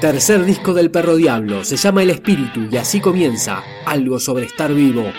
Tercer disco del Perro Diablo, se llama El Espíritu y así comienza, algo sobre estar vivo.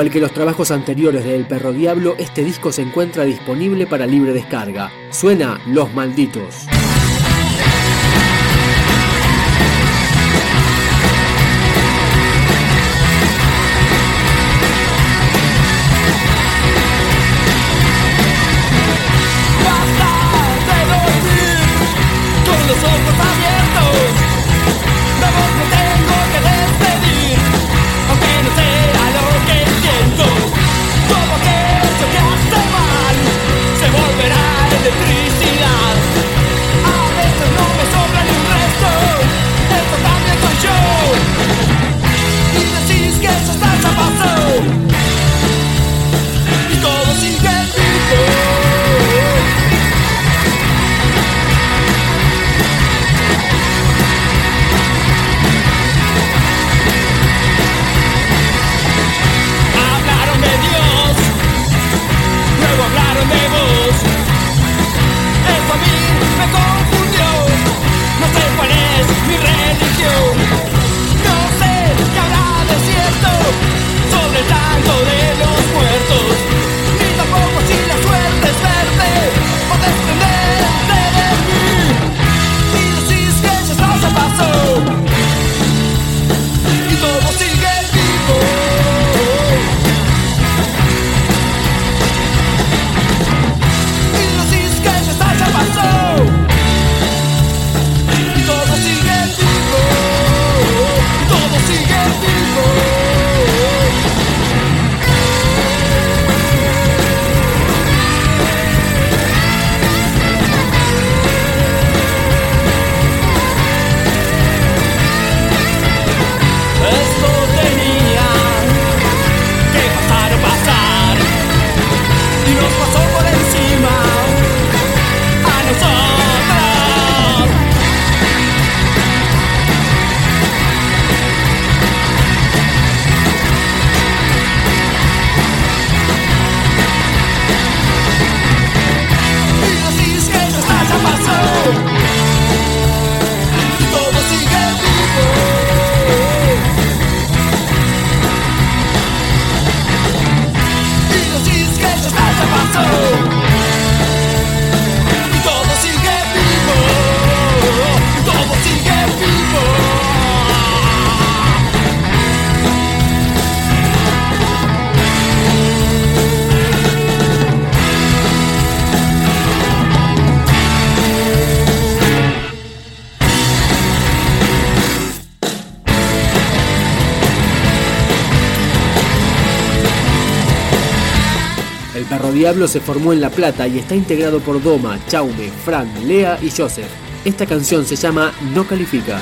Igual que los trabajos anteriores de El Perro Diablo, este disco se encuentra disponible para libre descarga. Suena Los Malditos. Diablo se formó en La Plata y está integrado por Doma, Chaume, Fran, Lea y Joseph. Esta canción se llama No Califica.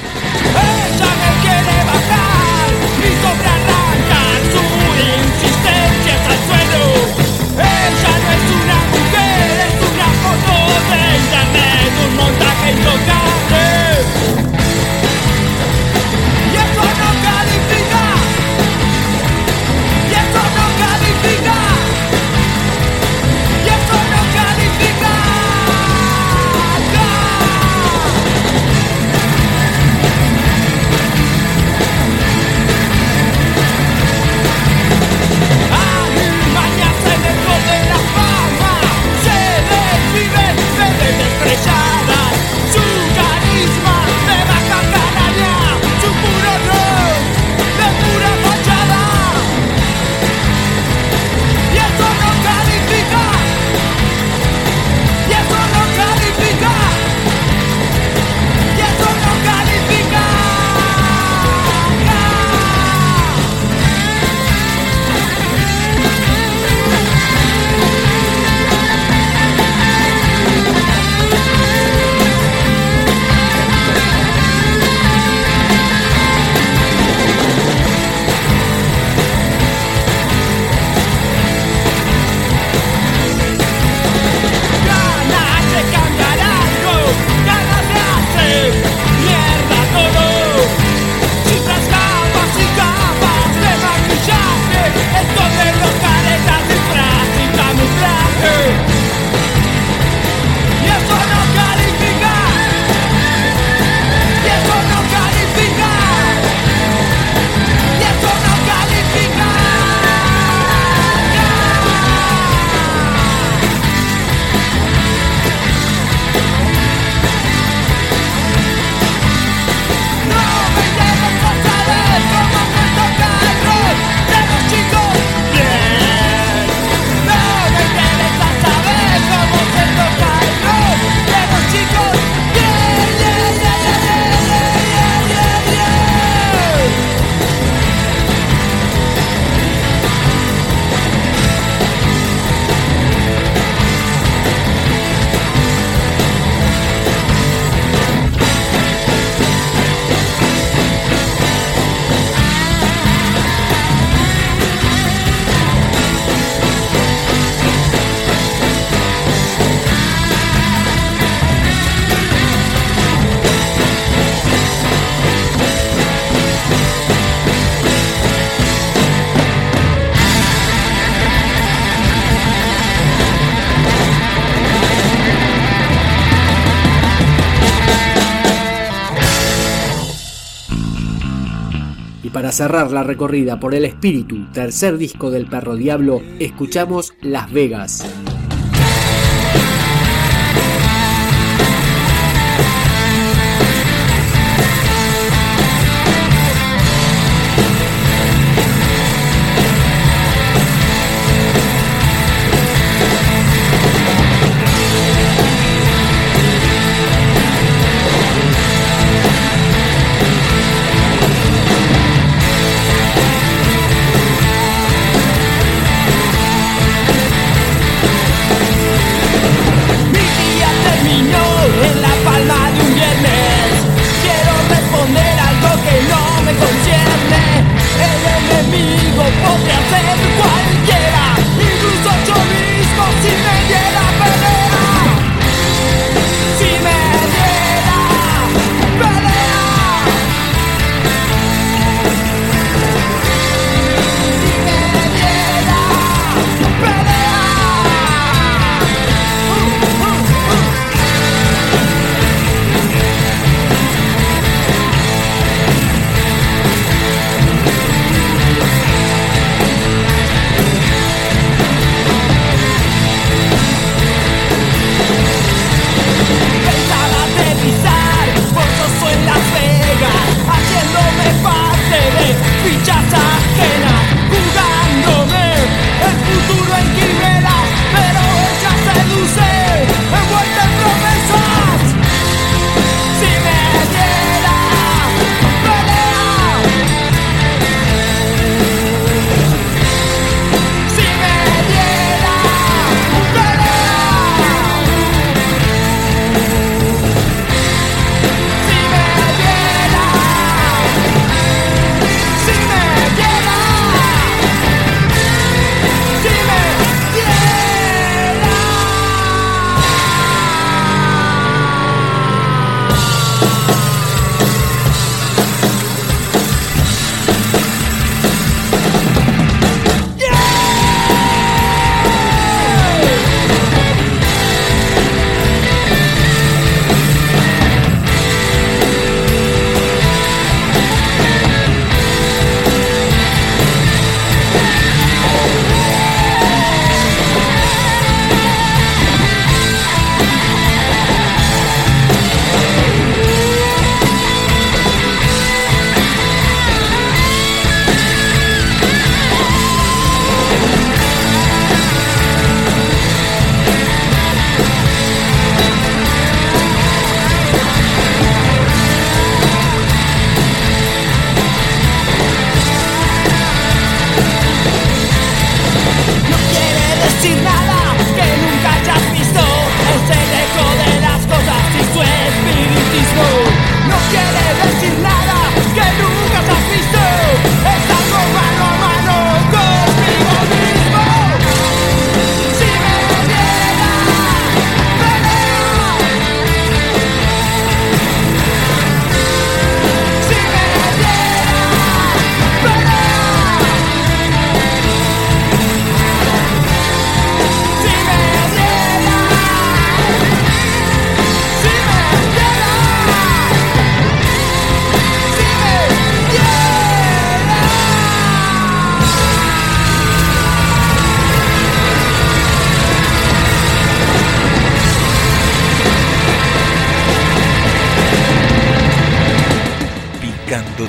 Cerrar la recorrida por el espíritu, tercer disco del Perro Diablo, escuchamos Las Vegas.